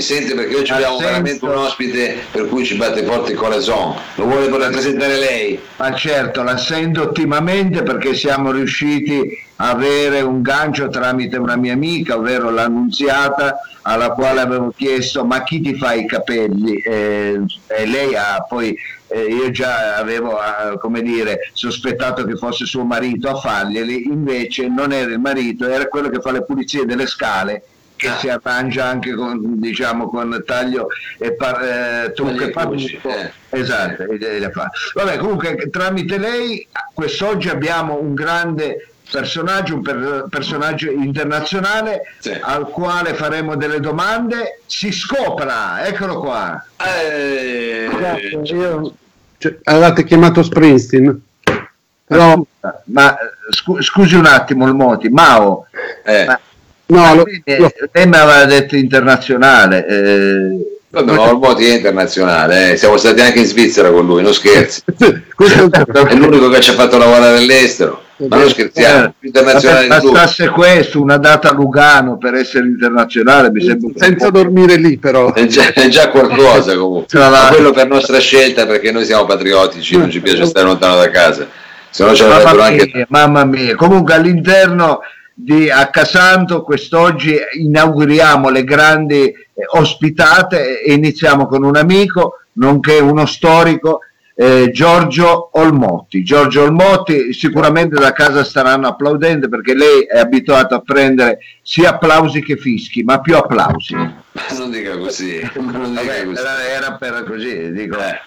Mi sente perché oggi abbiamo senso. veramente un ospite per cui ci batte forte il corazon. Lo vuole rappresentare lei? Ma certo, la sento ottimamente perché siamo riusciti a avere un gancio tramite una mia amica, ovvero l'annunziata, alla quale avevo chiesto ma chi ti fa i capelli? Eh, e lei ha poi, eh, io già avevo, ah, come dire, sospettato che fosse suo marito a farglieli, invece non era il marito, era quello che fa le pulizie delle scale che Ah. si arrangia anche con, diciamo, con taglio e par- eh, trucco e e parrucco. eh. Esatto. Vabbè, comunque tramite lei quest'oggi abbiamo un grande personaggio, un per- personaggio internazionale Sì. al quale faremo delle domande. Si scopra, eccolo qua. Eh, Io- cioè, avevate chiamato Springsteen? Però, Ma scu- scusi un attimo il Moti, Mao, eh. ma- no, ma lo- lei, eh, lo- lei mi aveva detto internazionale. eh, Vabbè, ma Ormoti è internazionale, eh. siamo stati anche in Svizzera con lui, non scherzi. È l'unico che ci ha fatto lavorare all'estero, ma non scherziamo, più internazionale Vabbè, bastasse questo, una data a Lugano per essere internazionale, mi sembra senza dormire lì però. È già, è già qualcosa comunque, ma quello per nostra scelta perché noi siamo patriottici, non ci piace stare lontano da casa, se no ci Mamma avrebbero mia, anche... mamma mia. Comunque all'interno di Accasanto quest'oggi inauguriamo le grandi eh, ospitate e iniziamo con un amico, nonché uno storico, eh, Giorgio Olmotti. Giorgio Olmotti sicuramente da casa staranno applaudendo perché lei è abituato a prendere sia applausi che fischi, ma più applausi. Non dica così, non dica Vabbè, così. era, era per così, dico. Eh.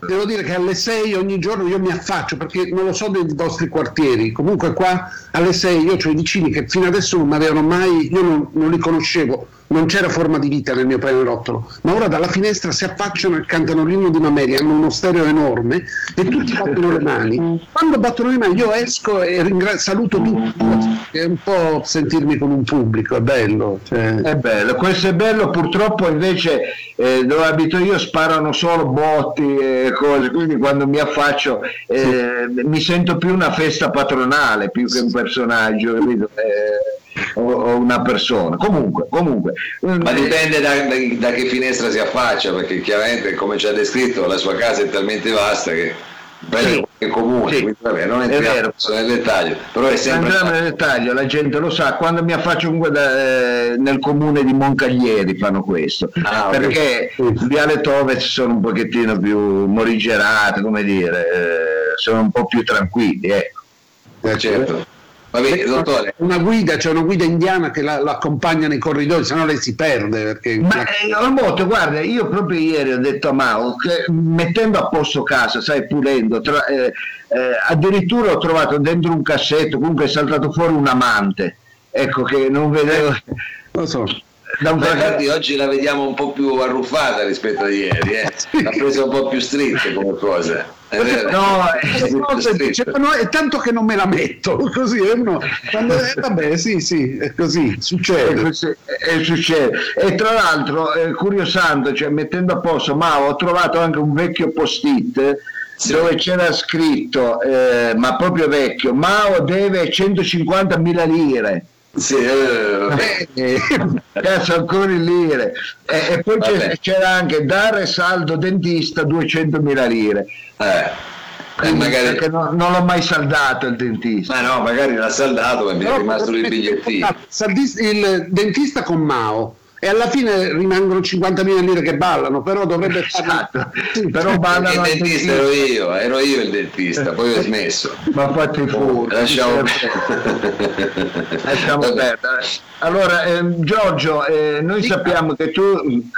Devo dire che alle 6 ogni giorno io mi affaccio perché non lo so dei vostri quartieri. Comunque qua alle 6 io ho i vicini che fino adesso non mi avevano mai, io non, non li conoscevo, non c'era forma di vita nel mio pianerottolo, ma ora dalla finestra si affacciano e cantano l'inno di Mameli, hanno uno stereo enorme e tutti battono le mani. Quando battono le mani io esco e ringra- saluto tutti, è un po' sentirmi con un pubblico, è bello. cioè. È bello, questo è bello, purtroppo invece eh, dove abito io sparano solo botti e cose, quindi quando mi affaccio eh, mi sento più una festa patronale più che un personaggio, capito? Eh, o, o una persona. Comunque, comunque. Ma eh, dipende da, da- da che finestra si affaccia, perché chiaramente, come ci ha descritto, la sua casa è talmente vasta che bella Sì. comune, Sì. quindi vabbè, non È entriamo vero. nel dettaglio, però è sempre Entriamo nel dettaglio, la gente lo sa, quando mi affaccio comunque da- eh, nel comune di Moncaglieri fanno questo, Ah, perché Viale Tove sono un pochettino più morigerate, come dire, eh, sono un po' più tranquilli, ecco. Eh, certo. Va bene, dottore, Una guida, c'è una guida indiana che la, l'accompagna nei corridoi, se no lei si perde. Perché Ma eh, Olmoto, guarda, io proprio ieri ho detto a Mao che mettendo a posto casa, sai, pulendo, tra- eh, eh, addirittura ho trovato dentro un cassetto, comunque è saltato fuori un amante, ecco che non vedevo lo so. da un infatti oggi la vediamo un po' più arruffata rispetto a ieri, eh. l'ha presa un po' più stretta come cosa. È? No, eh, dice, "No, è tanto che non me la metto così è uno, quando- eh, vabbè sì sì è così E succede così- e succede. E tra l'altro, eh, curiosando, cioè mettendo a posto, ma ho trovato anche un vecchio post-it Sì. dove c'era scritto, eh, ma proprio vecchio, Mao deve 150.000 lire. Sì, eh. Eh, Cazzo, ancora in lire. E, e poi c'era anche dare saldo dentista 200.000 lire. Eh, eh, magari, Perché no- non l'ho mai saldato il dentista. ma no, magari l'ha saldato ma mi è rimasto il bigliettino. Il dentista con Mao e alla fine rimangono 50.000 lire che ballano però dovrebbe Esatto. Però ballano Il dentista ero io, ero io il dentista, poi ho smesso. Ma fatti fuori. Lasciamo perdere. Allora, ehm, Giorgio, eh, noi sappiamo che tu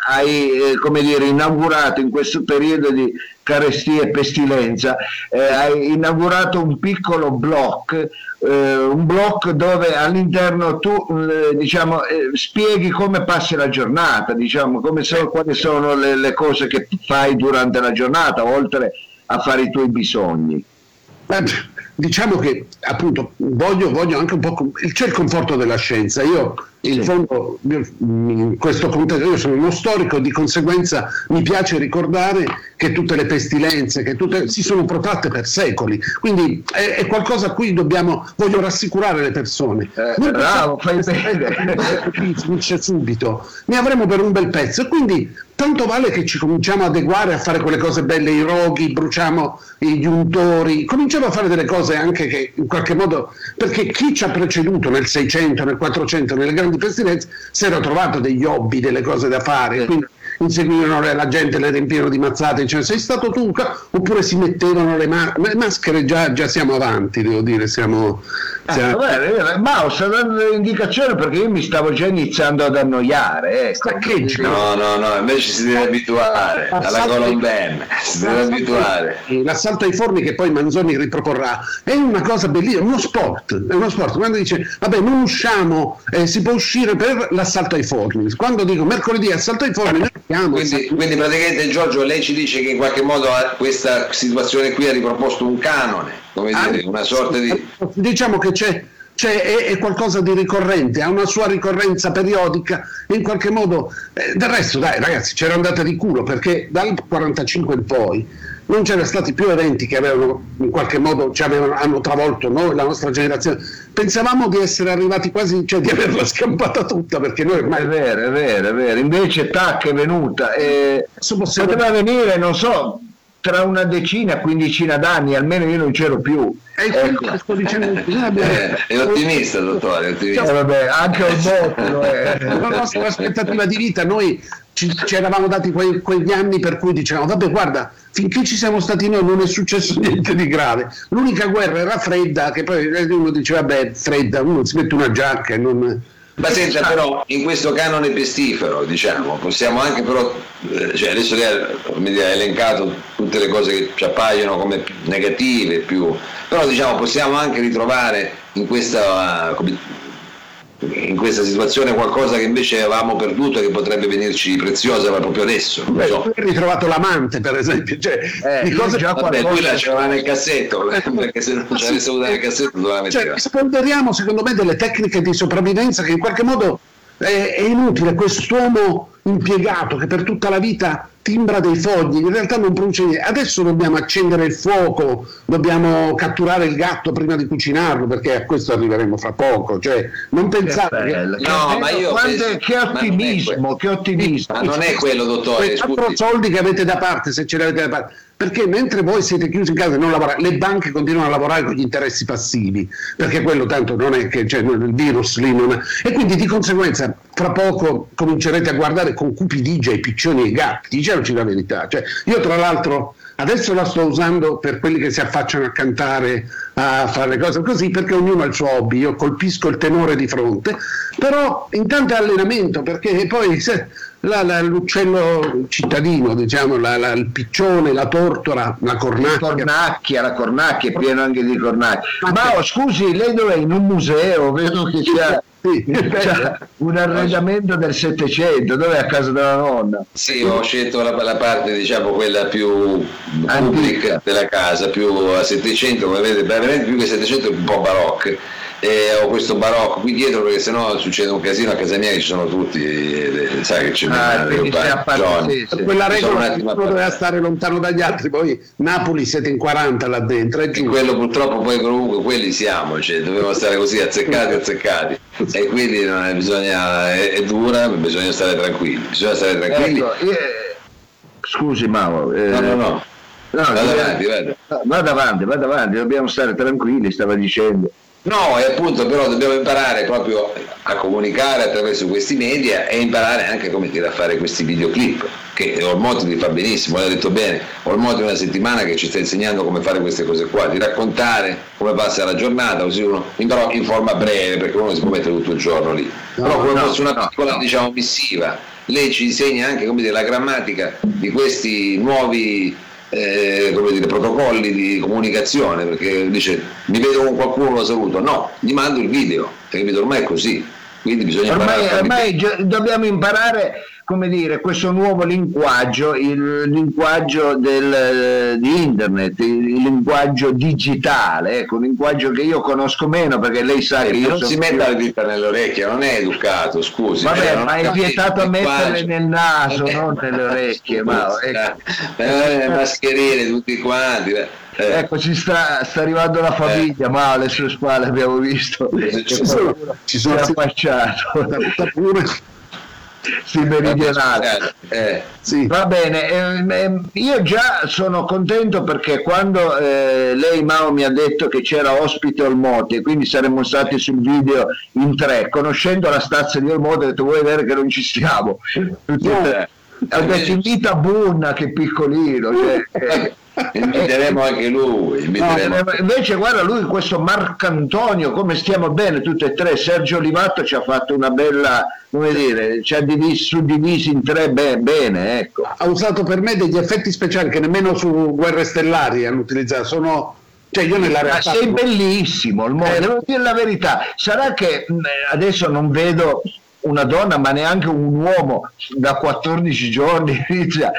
hai, eh, come dire, inaugurato in questo periodo di carestia e pestilenza, eh, hai inaugurato un piccolo blog, eh, un blog dove all'interno tu, eh, diciamo, eh, spieghi come passi la giornata, diciamo, sono, quali sono le, le cose che fai durante la giornata, oltre a fare i tuoi bisogni. Ma, diciamo che appunto voglio, voglio anche un po' com- c'è il conforto della scienza io in sì. fondo in questo contesto io sono uno storico di conseguenza mi piace ricordare che tutte le pestilenze che tutte, si sono protratte per secoli. Quindi è, è, qualcosa a cui dobbiamo voglio rassicurare le persone. Eh, bravo fai bene. finisce subito ne avremo per un bel pezzo. E quindi tanto vale che ci cominciamo ad adeguare a fare quelle cose belle, i roghi, bruciamo gli untori, cominciamo a fare delle cose anche che in qualche modo, perché chi ci ha preceduto nel 600, nel 400, nelle grandi pestilenze, si era trovato degli hobby, delle cose da fare, quindi inseguivano la gente, le riempivano di mazzate, dicevano sei stato tu, oppure si mettevano le, ma- le maschere, già, già, siamo avanti, devo dire, siamo... Ah, siamo... Ah, ma sto dando delle indicazioni perché io mi stavo già iniziando ad annoiare. Eh. Staccheggi. No, no, no, invece si deve abituare alla Colomben, si deve abituare. L'assalto ai forni che poi Manzoni riproporrà è una cosa bellissima, uno sport, è uno sport. Quando dice, vabbè, non usciamo, eh, si può uscire per l'assalto ai forni. Quando dico mercoledì assalto ai forni, quindi, quindi, praticamente Giorgio lei ci dice che in qualche modo questa situazione qui ha riproposto un canone, come ah, dire, una sorta di... Diciamo che c'è, c'è è, è, qualcosa di ricorrente, ha una sua ricorrenza periodica e in qualche modo... Eh, del resto dai ragazzi c'era andata di culo perché dal 45 in poi non c'erano stati più eventi che avevano in qualche modo ci avevano, hanno travolto noi, la nostra generazione. Pensavamo di essere arrivati quasi, cioè di averla scampata tutta perché noi ormai... È vero, è vero, è vero. Invece TAC è venuta e possiamo... poteva venire, non so, tra una decina, quindicina d'anni, almeno io non c'ero più. Ecco. Sto dicendo, eh, è ottimista, dottore. È ottimista. Cioè, vabbè, anche un botto. Eh. La nostra aspettativa di vita, noi ci, ci eravamo dati quei, quegli anni per cui dicevamo, vabbè, guarda, finché ci siamo stati noi non è successo niente di grave. L'unica guerra era fredda, che poi uno diceva, vabbè, fredda, uno si mette una giacca e non ma senta però, in questo canone pestifero, diciamo, possiamo anche però, eh, cioè adesso lei ha elencato tutte le cose che ci appaiono come negative, più, però diciamo possiamo anche ritrovare in questa, in questa situazione qualcosa che invece avevamo perduto e che potrebbe venirci preziosa ma proprio adesso. Beh, so. hai ritrovato l'amante per esempio, cioè, eh, di cose già vabbè, lui la c'era nel cassetto, perché se non ce l'avesse avuta nel cassetto doveva mettere. Cioè, spolveriamo secondo me delle tecniche di sopravvivenza che in qualche modo è, è inutile, quest'uomo impiegato che per tutta la vita timbra dei fogli, in realtà non produce niente. Adesso dobbiamo accendere il fuoco, dobbiamo catturare il gatto prima di cucinarlo, perché a questo arriveremo fra poco. Cioè, non pensate che... No, ma io penso... che ottimismo, che ottimismo. Ma non è quello, dottore. Quattro soldi che avete da parte, se ce li avete da parte perché mentre voi siete chiusi in casa e non lavorate, le banche continuano a lavorare con gli interessi passivi, perché quello tanto non è che cioè, il virus lì non è. E quindi di conseguenza fra poco comincerete a guardare con cupidigia i piccioni e i gatti, diciamoci la verità. Cioè, io tra l'altro adesso la sto usando per quelli che si affacciano a cantare, a fare le cose così, perché ognuno ha il suo hobby, io colpisco il tenore di fronte, però intanto è allenamento, perché poi... Se, la, la, l'uccello cittadino, diciamo, la, il piccione, la tortora, la cornacchia. La cornacchia, la cornacchia, è pieno anche di cornacchia. Ma oh, scusi, lei dov'è? In un museo, vedo che c'è, sì, c'è un arredamento del Settecento, dov'è a casa della nonna? Sì, ho scelto la, la parte, diciamo, quella più pubblica della casa, più a Settecento, come vedete, veramente più che Settecento, un po' barocca e ho questo barocco qui dietro perché sennò succede un casino a casa mia che ci sono tutti e, sai che c'è ah, Johnny. Sì, sì. quella regola che uno doveva stare lontano dagli altri poi Napoli siete in 40 là dentro e quello purtroppo poi comunque quelli siamo cioè, dobbiamo stare così azzeccati azzeccati e quindi è, bisogna, è, è, dura bisogna stare tranquilli bisogna stare tranquilli ecco, io, scusi Mauro eh, no no no No, vado avanti, vado. vado avanti, vado avanti, dobbiamo stare tranquilli, stava dicendo. No, e appunto però dobbiamo imparare proprio a comunicare attraverso questi media e imparare anche come dire a fare questi videoclip, che Olmotti li fa benissimo, l'ha detto bene, Olmotti è una settimana che ci sta insegnando come fare queste cose qua, di raccontare come passa la giornata, così uno, però in forma breve, perché uno si può mettere tutto il giorno lì, no, però come no, fosse una piccola no. diciamo missiva, lei ci insegna anche come dire, la grammatica di questi nuovi eh, come dire, protocolli di comunicazione, perché dice mi vedo con qualcuno, lo saluto, no, gli mando il video, perché ormai è così. Quindi bisogna ormai, ormai dobbiamo imparare come dire, questo nuovo linguaggio, il linguaggio del, di internet, il, il, linguaggio digitale, ecco, un linguaggio che io conosco meno perché lei sa eh, che io non si mette la dita nell'orecchie, non è educato, scusi. Vabbè, ma è vietato a metterle nel naso, non nelle orecchie, ma ecco. eh, le mascherine tutti quanti. Eh. Ecco, ci sta, sta, arrivando la famiglia, eh. ma alle sue spalle abbiamo visto ci sono, ci sono affacciato. Sì, meridionale. Eh, sì. Va bene, eh, io già sono contento perché quando eh, lei Mao mi ha detto che c'era ospite Olmote e quindi saremmo stati sul video in tre, conoscendo la stazza di Olmote ho detto vuoi vedere che non ci siamo. Tutti no. Ha detto invita Bunna che piccolino. Cioè, eh, inviteremo anche lui. Inviteremo. No, invece, guarda, lui, questo Marcantonio, come stiamo bene tutti e tre. Sergio Livatto ci ha fatto una bella, come dire, ci ha diviso, suddivisi in tre be- bene. Ecco. Ha usato per me degli effetti speciali che nemmeno su Guerre Stellari hanno utilizzato. Sono cioè io nella realtà... Ma sei bellissimo, eh, devo dire la verità. Sarà che adesso non vedo una donna ma neanche un uomo da 14 giorni inizia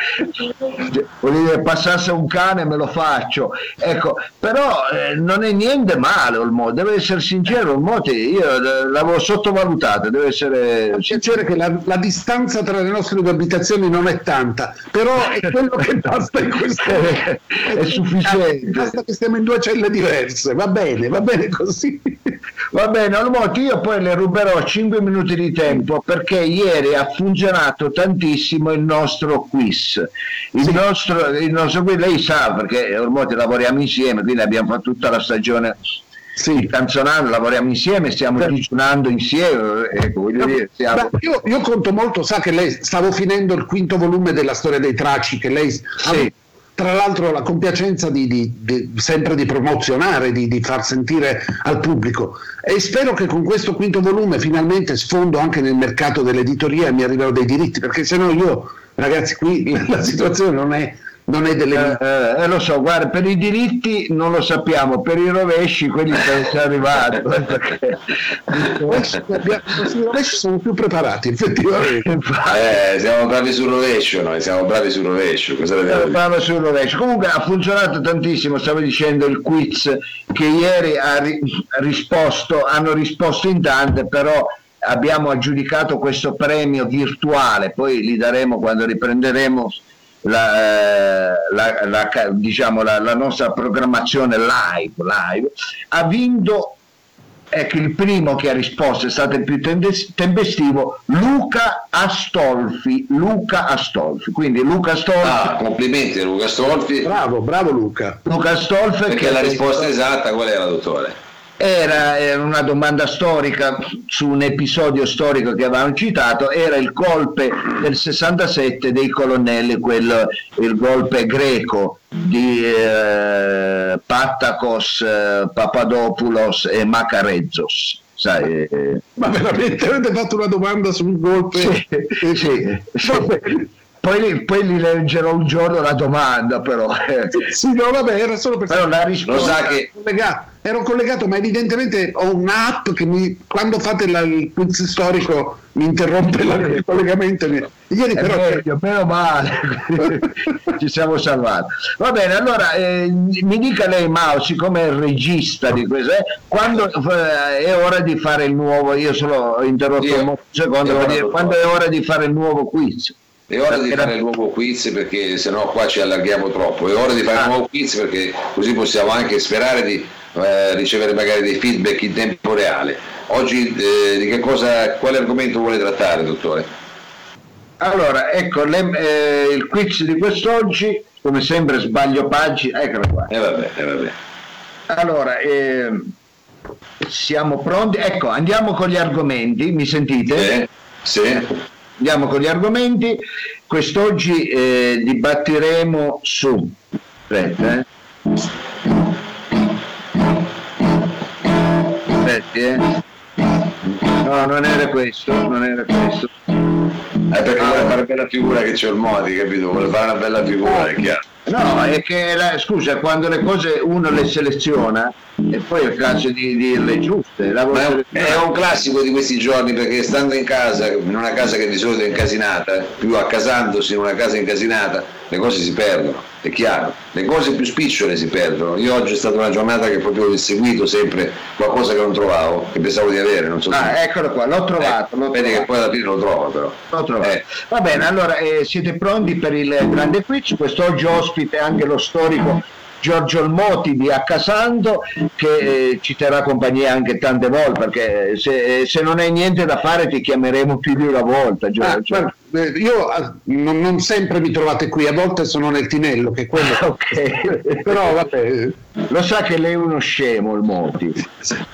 vuol dire passasse un cane me lo faccio. Ecco però eh, non è niente male Olmo deve essere sincero Olmo io l'avevo sottovalutato deve essere piacere che la, la, distanza tra le nostre due abitazioni non è tanta però è quello che basta in questo è, è sufficiente. basta che stiamo in due celle diverse va bene va bene così. Va bene Olmo io poi le ruberò 5 minuti di tempo tempo perché ieri ha funzionato tantissimo il nostro quiz. Il, sì. nostro, il nostro quiz, lei sa perché ormai lavoriamo insieme, quindi abbiamo fatto tutta la stagione sì. canzonando, lavoriamo insieme, stiamo sì. digiunando insieme. Ecco, dire, siamo... io, io, conto molto, sa che lei stavo finendo il quinto volume della storia dei traci, che lei sì tra l'altro la compiacenza di, di, di, sempre di promozionare, di, far sentire al pubblico. E spero che con questo quinto volume finalmente sfondo anche nel mercato dell'editoria e mi arrivano dei diritti perché se no io ragazzi qui la situazione non è non è delle... Eh, eh, lo so, guarda, per i diritti non lo sappiamo, per i rovesci quelli sono arrivati. I rovesci sono più preparati, effettivamente. Eh, siamo bravi sul rovescio, noi siamo bravi sul rovescio. Cosa siamo bravi sul rovescio. Comunque ha funzionato tantissimo, stavo dicendo il quiz che ieri ha ri- risposto, hanno risposto in tante, però abbiamo aggiudicato questo premio virtuale, poi li daremo quando riprenderemo la, eh, la, la, diciamo, la, nostra programmazione live, live ha vinto ecco il primo che ha risposto è stato il più tempestivo Luca Astolfi Luca Astolfi. Quindi Luca Astolfi ah, complimenti Luca Astolfi. Bravo bravo Luca. Luca Astolfi perché la risposta esatta qual era dottore? Era, era, una domanda storica su un episodio storico che avevamo citato, era il golpe del 67 dei colonnelli, quello, il golpe greco di eh, Pattakos, eh, Papadopoulos e Macarezzos. Sai, eh, Ma veramente avete fatto una domanda sul golpe? Sì, sì, sì. Poi, poi gli leggerò un giorno la domanda, però. Sì, no, vabbè, era solo per però la risposta. Che... Collegato, ero collegato, ma evidentemente ho un'app che mi, quando fate la, il quiz storico mi interrompe la, il collegamento. Ieri però. Meglio, meno male, ci siamo salvati. Va bene, allora eh, mi dica lei, Mao, siccome è il regista di questo, eh, quando eh, è ora di fare il nuovo, io solo ho interrotto io, un secondo, dire, quando è ora di fare il nuovo quiz? È ora di fare il nuovo quiz perché sennò qua ci allarghiamo troppo. È ora di fare ah. il nuovo quiz perché così possiamo anche sperare di eh, ricevere magari dei feedback in tempo reale. Oggi eh, di che cosa, quale argomento vuole trattare, dottore? Allora, ecco, le, eh, il quiz di quest'oggi, come sempre sbaglio pagina, eccolo qua. Eh vabbè, eh vabbè. Allora, ehm, siamo pronti? Ecco, andiamo con gli argomenti, mi sentite? Sì. sì. Andiamo con gli argomenti. Quest'oggi eh, dibattiremo su. Aspetta, eh. Aspetti, eh. No, non era questo, non era questo. Eh, perché vuole fare una bella figura che c'è il Modi, capito? Vuole fare una bella figura, è chiaro. No, è che la, scusa, quando le cose uno le seleziona e poi è caso di dirle giuste. La è, un, è un classico di questi giorni perché stando in casa, in una casa che di solito è incasinata, più accasandosi in una casa incasinata, le cose si perdono, è chiaro. Le cose più spicciole si perdono. Io oggi è stata una giornata che proprio ho inseguito sempre qualcosa che non trovavo, che pensavo di avere. Non so ah, se... eccolo qua, l'ho trovato. Eh, l'ho vedi trovato. che poi alla fine lo trovo però. L'ho trovato. Eh. Va bene, allora eh, siete pronti per il grande quiz? Quest'oggi ospite anche lo storico Giorgio Olmoti di Accasando che eh, ci terrà compagnia anche tante volte perché se, se, non hai niente da fare ti chiameremo più di una volta Giorgio. Ah, io ah, non, non, sempre mi trovate qui, a volte sono nel tinello che quello... ok, però vabbè. Lo sa che lei è uno scemo il Moti.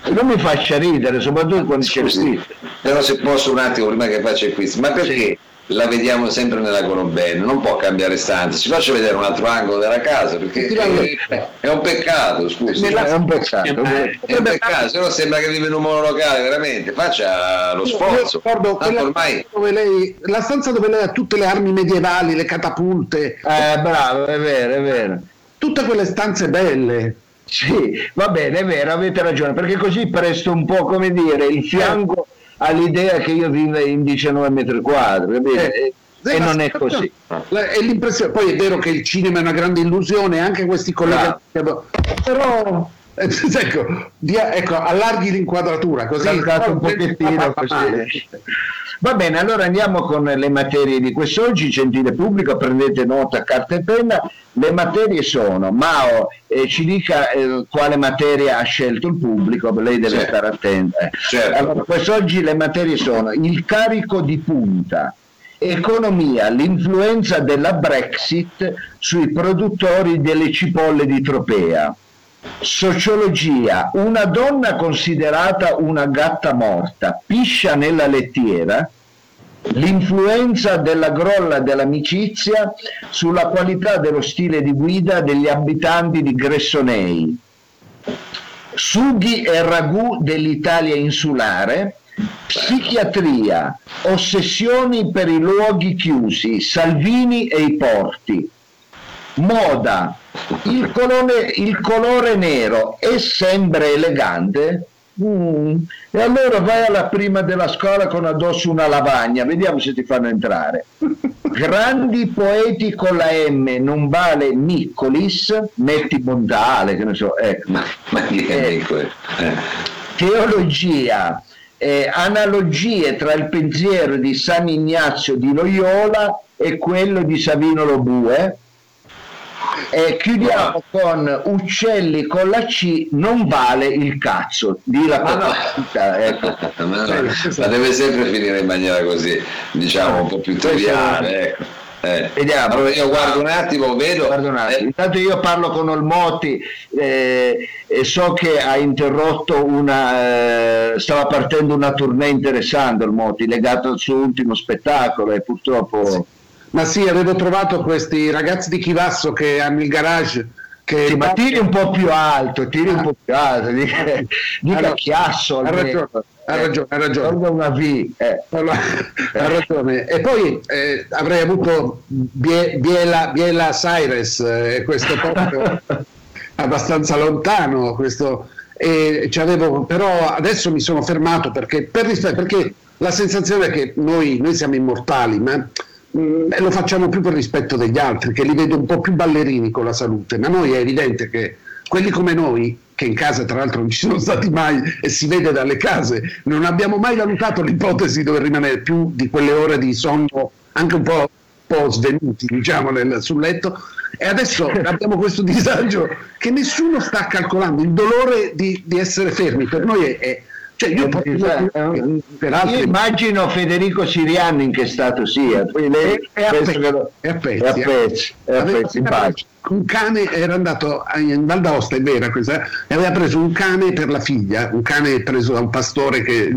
Non mi faccia ridere, soprattutto quando c'è il. Però se posso un attimo prima che faccia il quiz, ma perché? Sì la vediamo sempre nella colomben, non può cambiare stanza. Ci faccio vedere un altro angolo della casa perché è, un peccato, scusi. È un peccato, è un peccato, se no sembra che vive in un monolocale, veramente. Faccia lo sforzo. Ricordo ormai... lei, la stanza dove lei ha tutte le armi medievali, le catapulte. Eh, bravo, è vero, è vero. Tutte quelle stanze belle. Sì, va bene, è vero, avete ragione, perché così presto un po' come dire il fianco all'idea che io vivo in 19 metri quadri, eh, e non è così. È l'impressione, poi è vero che il cinema è una grande illusione, anche questi collegati, ah. però ecco, dia, ecco, allarghi l'inquadratura così un pochettino così. Va bene, allora andiamo con le materie di quest'oggi, gentile pubblico, prendete nota, carta e penna. Le materie sono, Mao eh, ci dica eh, quale materia ha scelto il pubblico, lei deve certo. stare attenta. Certo. Allora, quest'oggi le materie sono il carico di punta, economia, l'influenza della Brexit sui produttori delle cipolle di Tropea Sociologia, una donna considerata una gatta morta, piscia nella lettiera, l'influenza della grolla dell'amicizia sulla qualità dello stile di guida degli abitanti di Gressonei, sughi e ragù dell'Italia insulare, psichiatria, ossessioni per i luoghi chiusi, Salvini e i porti, moda, il colore, il colore nero è sempre elegante? Mm. E allora vai alla prima della scuola con addosso una lavagna, vediamo se ti fanno entrare. Grandi poeti con la M non vale Niccolis, metti Montale, che ne so, ecco. Ma, ma chi è eh, eh. Teologia, eh, analogie tra il pensiero di San Ignazio di Loyola e quello di Savino Lobue e chiudiamo con uccelli con la C non vale il cazzo di la ah, ecco. ma, no, ma deve sempre finire in maniera così diciamo un po' più triviale ecco. Eh. Vediamo. Allora io guardo un attimo, vedo. Un attimo. Eh. Intanto io parlo con Olmotti eh, e so che ha interrotto una. Eh, stava partendo una tournée interessante Olmotti, legato al suo ultimo spettacolo e purtroppo. Sì. Ma sì, avevo trovato questi ragazzi di Chivasso che hanno il garage. Che sì, ma tiri un po' più alto, tiri ah. un po' più alto, dica, dica chiasso. Ha ragione, ha ragione, ha ragione. una V. Eh. ha ragione. E poi eh, avrei avuto Biela, Biela Cyrus, eh, questo proprio abbastanza lontano, questo, e però adesso mi sono fermato perché, per rispetto, perché la sensazione è che noi, noi siamo immortali, ma Mm, e lo facciamo più per rispetto degli altri, che li vedo un po' più ballerini con la salute, ma noi è evidente che quelli come noi, che in casa tra l'altro non ci sono stati mai e si vede dalle case, non abbiamo mai valutato l'ipotesi di dover rimanere più di quelle ore di sonno anche un po', po svenuti diciamo, nel, sul letto. E adesso abbiamo questo disagio che nessuno sta calcolando, il dolore di, di essere fermi. Per noi è, è cioè io, eh, io, immagino Federico Siriani in che stato sia, lei è, a, pe- lo, è a pezzi, è a pezzi, è a pezzi, pezzi un cane era andato in Val d'Aosta, è vera questa, e aveva preso un cane per la figlia, un cane preso da un pastore che,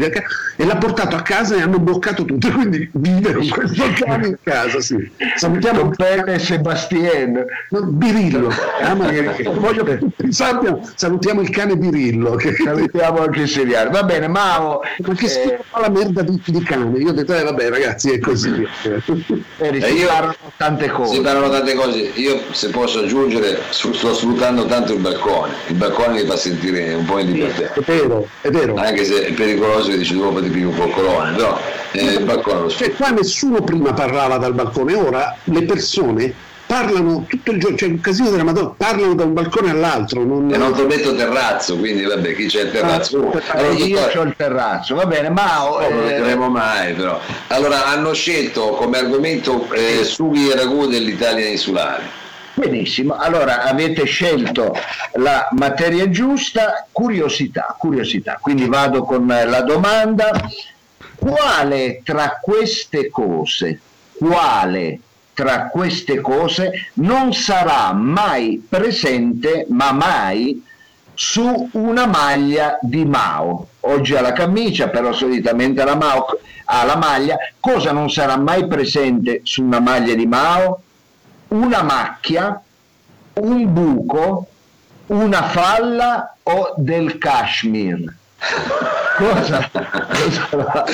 e l'ha portato a casa e hanno bloccato tutto, quindi vive con questo cane in casa. Sì. Salutiamo Pelle Sebastien. No, Birillo, ah, voglio che sappiano, salutiamo il cane Birillo. Che... Salutiamo anche il seriale. Va bene, Mao. Ma che eh... fa la merda di, di, cane? Io ho detto, eh, vabbè ragazzi, è così. Eh, si parlano tante cose. Si parlano tante cose. Io se posso posso aggiungere, sto sfruttando tanto il balcone, il balcone mi fa sentire un po' in libertà. È vero, è vero. Anche se è pericoloso che dici dopo ti pigli un coccolone, però eh, il balcone lo Cioè, sfrutto. qua nessuno prima parlava dal balcone, ora le persone parlano tutto il giorno, cioè un casino della Madonna, parlano da un balcone all'altro. Non... E non ti metto terrazzo, quindi vabbè, chi c'è il terrazzo? Ah, Allora, Eh, io dottore, ho il terrazzo, va bene, ma No, non lo eh, vedremo mai però. Allora hanno scelto come argomento eh, sughi e ragù dell'Italia insulare. Benissimo. Allora avete scelto la materia giusta, curiosità, curiosità. Quindi vado con la domanda: quale tra queste cose, quale tra queste cose non sarà mai presente, ma mai su una maglia di Mao. Oggi ha la camicia, però solitamente la Mao ha la maglia. Cosa non sarà mai presente su una maglia di Mao? Una macchia, un buco, una falla o del cashmere. Cosa non sarà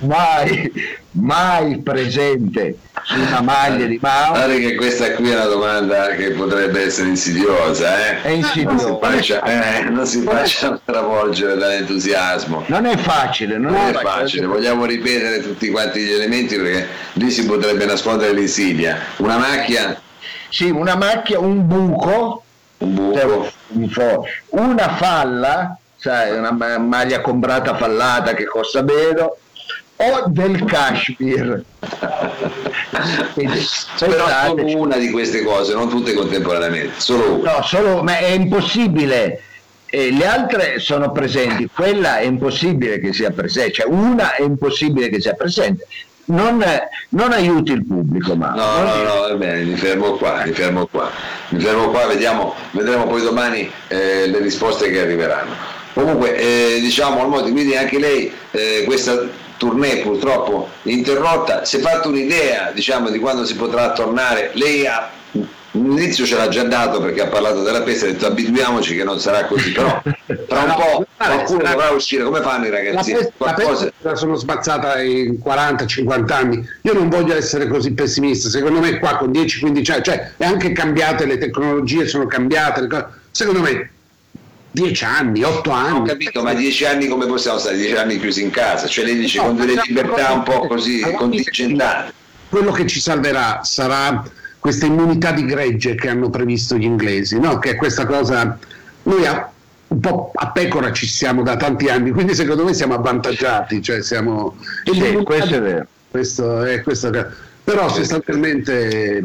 mai, mai presente su una maglia di Mao? Guarda che questa qui è una domanda che potrebbe essere insidiosa, eh? È Non si faccia, eh, non si faccia travolgere dall'entusiasmo. Non è facile, non, Non è facile, vogliamo ripetere tutti quanti gli elementi perché lì si potrebbe nascondere l'insidia. Una macchia, Sì, una macchia, un buco, un buco, fo- una falla, sai, una ma- maglia comprata fallata che costa meno, o del cashmere. Quindi, però solo una di queste cose, non tutte contemporaneamente, solo una. no, solo, ma è impossibile. E le altre sono presenti, quella è impossibile che sia presente, cioè una è impossibile che sia presente. Non, non aiuti il pubblico, ma No, no, no, va bene, mi fermo qua, mi fermo qua, mi fermo qua, vediamo, vedremo poi domani eh, le risposte che arriveranno. Comunque, eh, diciamo, Almoti, quindi anche lei eh, questa tournée purtroppo interrotta, si è fatto un'idea, diciamo, di quando si potrà tornare, lei ha L'inizio ce l'ha già dato perché ha parlato della peste, ha detto abituiamoci che non sarà così, però tra un po' qualcuno dovrà uscire, come fanno i La ragazzi? la Qualcosa... peste la sono spazzata in 40-50 anni. Io non voglio essere così pessimista. Secondo me qua con 10-15 anni, cioè è anche cambiate le tecnologie, sono cambiate. le cose. Secondo me 10 anni, 8 anni. Ho capito, ma dieci anni come possiamo stare? Dieci anni chiusi in casa? Cioè lei dice No, con delle libertà un po' così contingentate. Quello che ci salverà sarà questa immunità di gregge che hanno previsto gli inglesi, no? che è questa cosa, noi a, un po' a pecora ci siamo da tanti anni, quindi secondo me siamo avvantaggiati, cioè siamo... Sì, questo è vero. questo è questo però sostanzialmente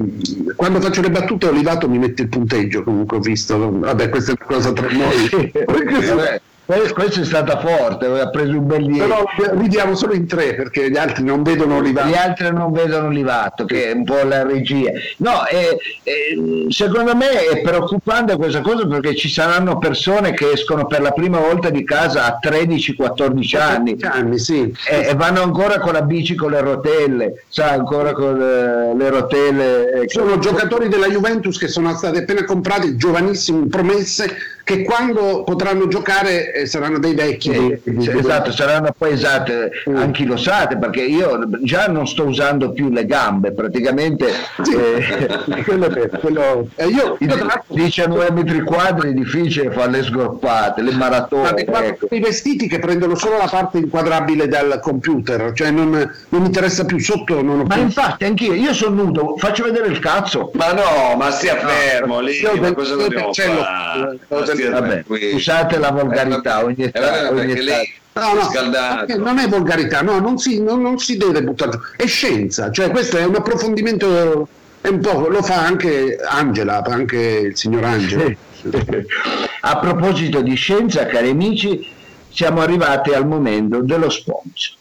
quando faccio le battute Olivato mi mette il punteggio comunque ho visto. Vabbè questa è una cosa tra noi. Eh, que- Questa è stata forte, ha preso un bel 10. però ridiamo solo in tre perché gli altri non vedono Gli Olivato altri non vedono Livato, che è un po' la regia. No, eh, eh, secondo me è preoccupante questa cosa perché ci saranno persone che escono per la prima volta di casa a 13-14 anni anni sì e, e vanno ancora con la bici con le rotelle, sa, ancora con eh, le rotelle. eh, sono giocatori della Juventus che sono stati appena comprati giovanissimi promesse che quando potranno giocare eh, saranno dei vecchi sì, dei- esatto, saranno poi esate, Mm. anchilosate perché io già non sto usando più le gambe, praticamente Sì, eh, quello quello- eh, io, io tra l'altro 19 metri quadri è difficile fare le sgorpate, le maratone. Guarda, ecco. i vestiti che prendono solo la parte inquadrabile dal computer, cioè non, non mi interessa più sotto, non ho Ma più. infatti anch'io, io sono nudo, faccio vedere il cazzo. Ma no, ma stia fermo lì, io ma cosa dobbiamo fare? Stia Vabbè, tranquillo. usate la volgarità Eh, ogni vabbè, tanto. perché ogni lei No, no, non è volgarità, no, non si, non- non si deve buttare giù, è scienza, cioè questo è un approfondimento, è un po', lo fa anche Angela, anche il signor Angela. A proposito di scienza, cari amici, siamo arrivati al momento dello sponsor.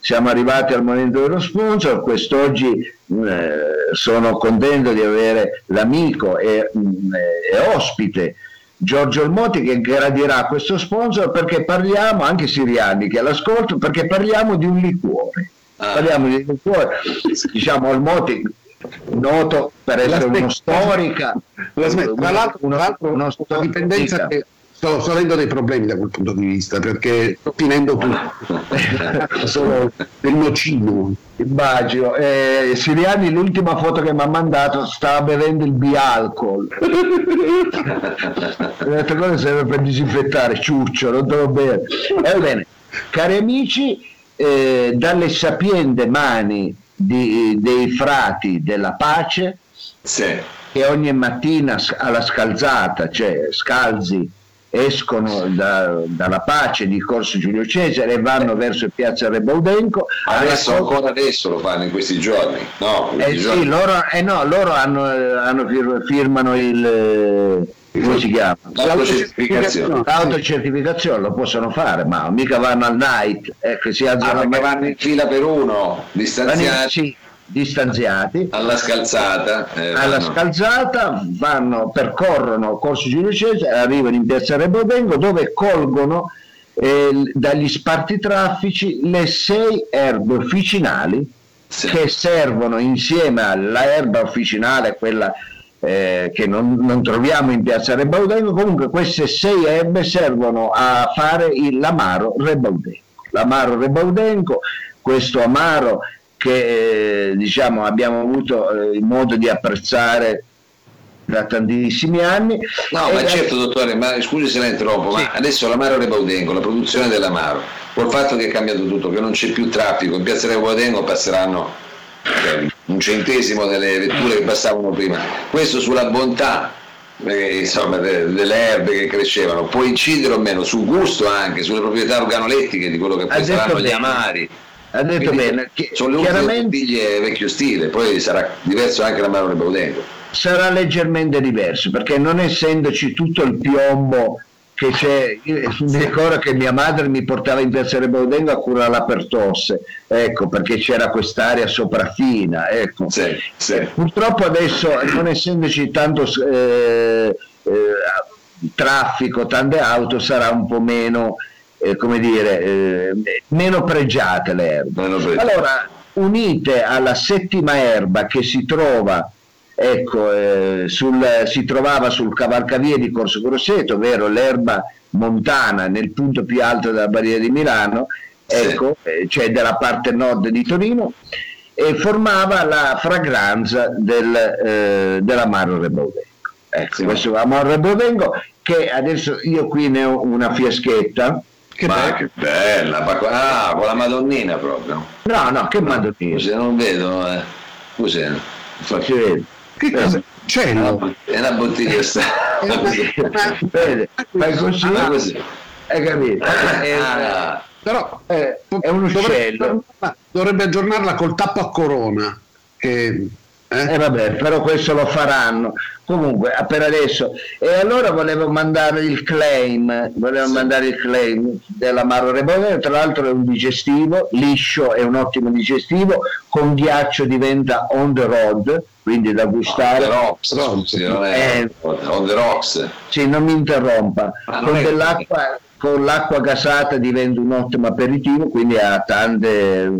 Siamo arrivati al momento dello sponsor, quest'oggi eh, sono contento di avere l'amico e, mm, e ospite Giorgio Olmoti che gradirà questo sponsor perché parliamo, anche Siriani che all'ascolto, perché parliamo di un liquore. Ah. Parliamo di un liquore, diciamo Olmoti noto per essere uno L'aspetto- storica, La smet- Tra l'altro, uno- tra l'altro uno una dipendenza che sto, sto avendo dei problemi da quel punto di vista perché sto finendo tutto. Solo del nocino. Immagino. Eh, Siriani, l'ultima foto che mi ha mandato, stava bevendo il bialcol. L'altra cosa serve per disinfettare, ciuccio, non devo bere. Eh, bene, cari amici, eh, dalle sapiente mani di, dei frati della pace, Sì. che ogni mattina alla scalzata, cioè scalzi, escono da- dalla pace di Corso Giulio Cesare e vanno verso Piazza Rebaudenco. Adesso, alla- ancora adesso lo fanno in questi giorni. No, in Eh questi sì, giorni. loro, eh no, loro hanno, hanno fir- firmano il eh, come si chiama? L'autocertificazione. L'autocertificazione lo possono fare, ma mica vanno al night, eh, che si alzano Ah, vanno in fila per uno, distanziati, sì, distanziati. alla scalzata. eh, Alla vanno- scalzata vanno, percorrono Corso Giulio Cesare, arrivano in Piazza Rebovengo dove colgono eh, dagli sparti traffici le sei erbe officinali Sì. che servono insieme alla erba officinale, quella eh, che non, non troviamo in piazza Rebaudengo, comunque queste sei erbe servono a fare il- l'amaro Rebaudengo. L'amaro Rebaudengo, questo amaro che eh, diciamo abbiamo avuto eh, il modo di apprezzare da tantissimi anni. No, ma la- certo, dottore, ma scusi se la interrompo, Sì. ma adesso l'Amaro Rebaudengo, la produzione dell'Amaro, col fatto che è cambiato tutto, che non c'è più traffico, in piazza Rebaudengo passeranno cioè, un centesimo delle vetture che passavano prima. Questo sulla bontà eh, insomma, de- delle erbe che crescevano, può incidere o meno sul gusto anche, sulle proprietà organolettiche di quello che Ha poi saranno gli bene. amari. Ha detto Quindi bene, che sono le bottiglie vecchio stile, poi sarà diverso anche l'Amaro Rebaudengo. sarà leggermente diverso perché non essendoci tutto il piombo che c'è, mi ricordo che mia madre mi portava in piazza Rebaudengo a curare la pertosse, ecco perché c'era quest'area sopraffina, ecco. Sì, sì. Purtroppo adesso non essendoci tanto eh, eh, traffico, tante auto, sarà un po' meno, eh, come dire, eh, meno pregiate le erbe. Pregiate. Allora, unite alla settima erba che si trova, ecco, eh, sul, si trovava sul cavalcavie di Corso Grosseto, ovvero l'erba montana nel punto più alto della barriera di Milano, Sì. ecco, eh, cioè della parte nord di Torino, e formava la fragranza del, eh, dell'amaro Rebaudengo. Ecco, Sì. questo amaro Rebaudengo che adesso io qui ne ho una fiaschetta. Che Ma bello. che bella, ma qua- ah, con la Madonnina proprio. No, no, che madonnina. Cos'è? non vedo, eh. Cos'è? Fa- Si vede. Che cosa? È una, Cielo. bot- è una bottiglia sta. Vede, fai così, Ah, così. hai capito? Eh, Ah, Però eh, è un dovrebbe, uccello. dovrebbe aggiornarla col tappo a corona. Che, eh? Eh vabbè, però questo lo faranno. Comunque, ah, per adesso. E allora volevo mandare il claim, volevo Sì. mandare il claim dell'amaro Rebaudengo, tra l'altro è un digestivo, liscio è un ottimo digestivo, con ghiaccio diventa on the road, quindi da on gustare. the rocks, scusi, non è Eh. on the rocks. Sì, non mi interrompa. Non Con, è- dell'acqua, con l'acqua gasata diventa un ottimo aperitivo, quindi ha tante,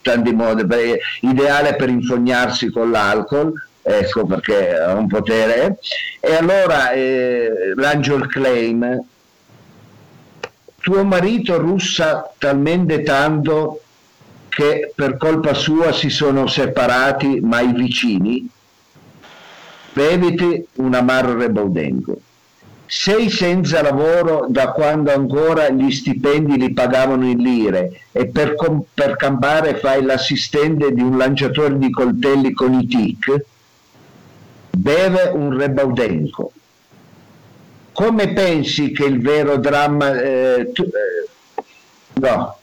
tanti modi, per- ideale per infognarsi con l'alcol, ecco perché ha un potere. E allora eh, lancio il claim. Tuo marito russa talmente tanto che per colpa sua si sono separati, ma i vicini? Beviti un amaro rebaudengo. Sei senza lavoro da quando ancora gli stipendi li pagavano in lire e per, com- per campare fai l'assistente di un lanciatore di coltelli con i tic? Beve un rebaudenco. Come pensi che il vero dramma... eh, tu- eh, no,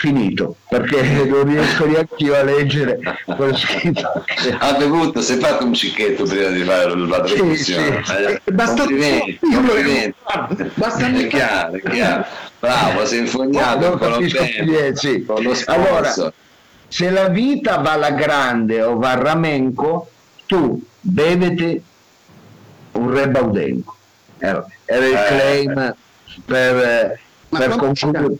finito, perché non riesco neanche io a leggere quello scritto. Ha bevuto, si è fatto un cicchetto prima di fare la Sì, trasmissione. sì. Eh, Eh, basta- complimenti, complimenti. basta- È chiaro, è chiaro. Bravo, sei infognato con bene, sì. con lo Allora, sponsor. se la vita va alla grande o va a ramenco, tu beviti un rebaudenco. Era, era il Eh. claim per, eh, per quanto concludere.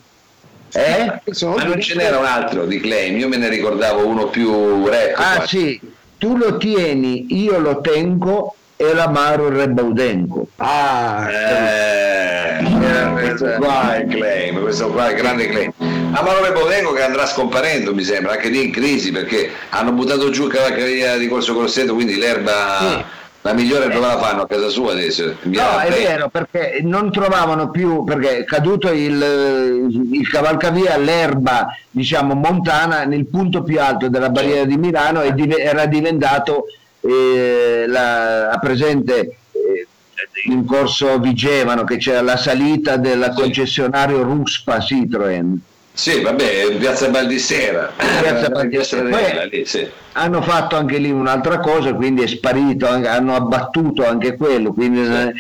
Eh? Ma non ce n'era un altro di claim, io me ne ricordavo uno più rap. Ah qua. sì, tu lo tieni, io lo tengo, e l'amaro Rebaudenco. Ah, eh, questo qua è claim, questo qua è grande claim. Amaro Rebaudenco che andrà scomparendo mi sembra, anche lì in crisi perché hanno buttato giù Cavalcavia di Corso Corsetto, quindi l'erba... Sì la migliore dove la fanno a casa sua adesso? No, è vero, perché non trovavano più, perché è caduto il, il cavalcavia, l'erba, diciamo, montana nel punto più alto della barriera di Milano e era diventato eh, la, a presente eh, in corso Vigevano che c'era la salita del concessionario Ruspa Citroen sì, vabbè, Piazza Baldissera. Piazza Baldissera. Lì, sì. Hanno fatto anche lì un'altra cosa, quindi è sparito, hanno abbattuto anche quello, quindi, sì.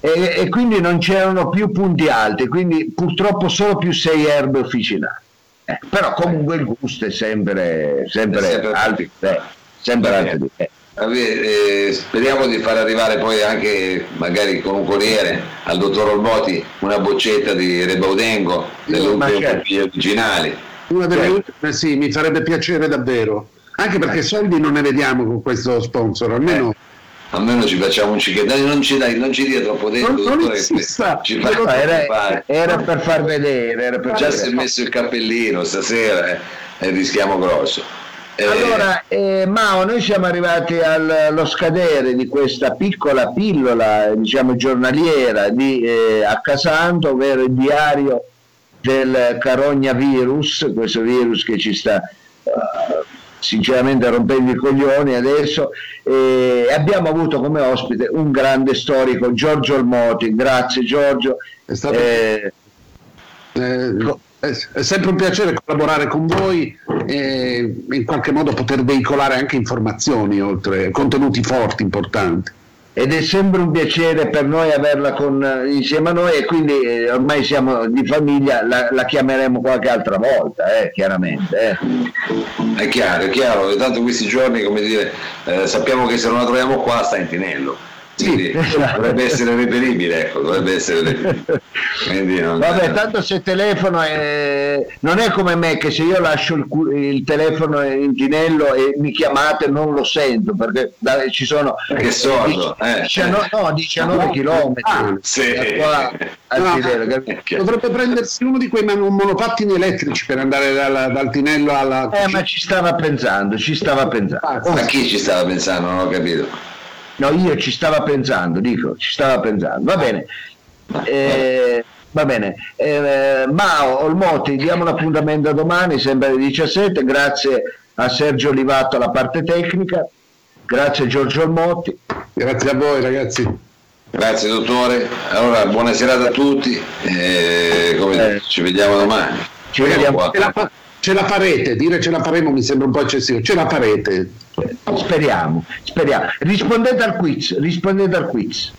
e, e, quindi non c'erano più punti alti, quindi purtroppo solo più sei erbe officinali. Eh, però comunque il gusto è sempre, sempre, è sempre alto, eh, sempre alto di eh. Speriamo di far arrivare poi anche magari con un corriere al dottor Olmoti una boccetta di Rebaudengo delle ultime certo. originali una delle cioè. ultime sì mi farebbe piacere davvero anche perché eh. soldi non ne vediamo con questo sponsor almeno eh almeno ci facciamo un cicchetto, non ci dai, non ci dia troppo dentro, non, non ci no, era, era, per far vedere, era per già si è messo il cappellino stasera eh, e rischiamo grosso. Eh, allora, eh, Mao, noi siamo arrivati allo scadere di questa piccola pillola, diciamo, giornaliera di eh, Accasanto, ovvero il diario del carogna virus, questo virus che ci sta uh, sinceramente rompendo i coglioni adesso. E abbiamo avuto come ospite un grande storico, Giorgio Olmoti. Grazie Giorgio. È stato... Eh, eh, è sempre un piacere collaborare con voi e in qualche modo poter veicolare anche informazioni, oltre contenuti forti, importanti. Ed è sempre un piacere per noi averla con, insieme a noi e quindi eh, ormai siamo di famiglia, la, la chiameremo qualche altra volta, eh, chiaramente. Eh. È chiaro, è chiaro, tanto questi giorni, come dire, eh, sappiamo che se non la troviamo qua sta in Tinello sì, dovrebbe essere reperibile, ecco, dovrebbe essere reperibile. Non... Vabbè, tanto se telefono è... non è come me che se io lascio il, il, telefono in ginello e mi chiamate non lo sento perché da, ci sono che sordo, eh. 19, no, 19 no, km ah, sì. qua, no, dovrebbe prendersi uno di quei monopattini elettrici per andare dal, dal Tinello alla eh, ma ci stava pensando ci stava pensando. Ah, ma chi ci stava pensando? Non ho capito No, io ci stava pensando, dico, ci stava pensando. Va bene. Eh, va bene. Eh, Mao, Olmotti, diamo un appuntamento domani, sempre alle 17. Grazie a Sergio Olivato alla parte tecnica. Grazie Giorgio Olmotti. Grazie a voi ragazzi. Grazie dottore. Allora, buona serata a tutti. Eh, eh. Ci vediamo domani. Ci vediamo. La, ce la farete, dire ce la faremo mi sembra un po' eccessivo. Ce la farete. Speriamo, speriamo. Rispondete al quiz, rispondete al quiz.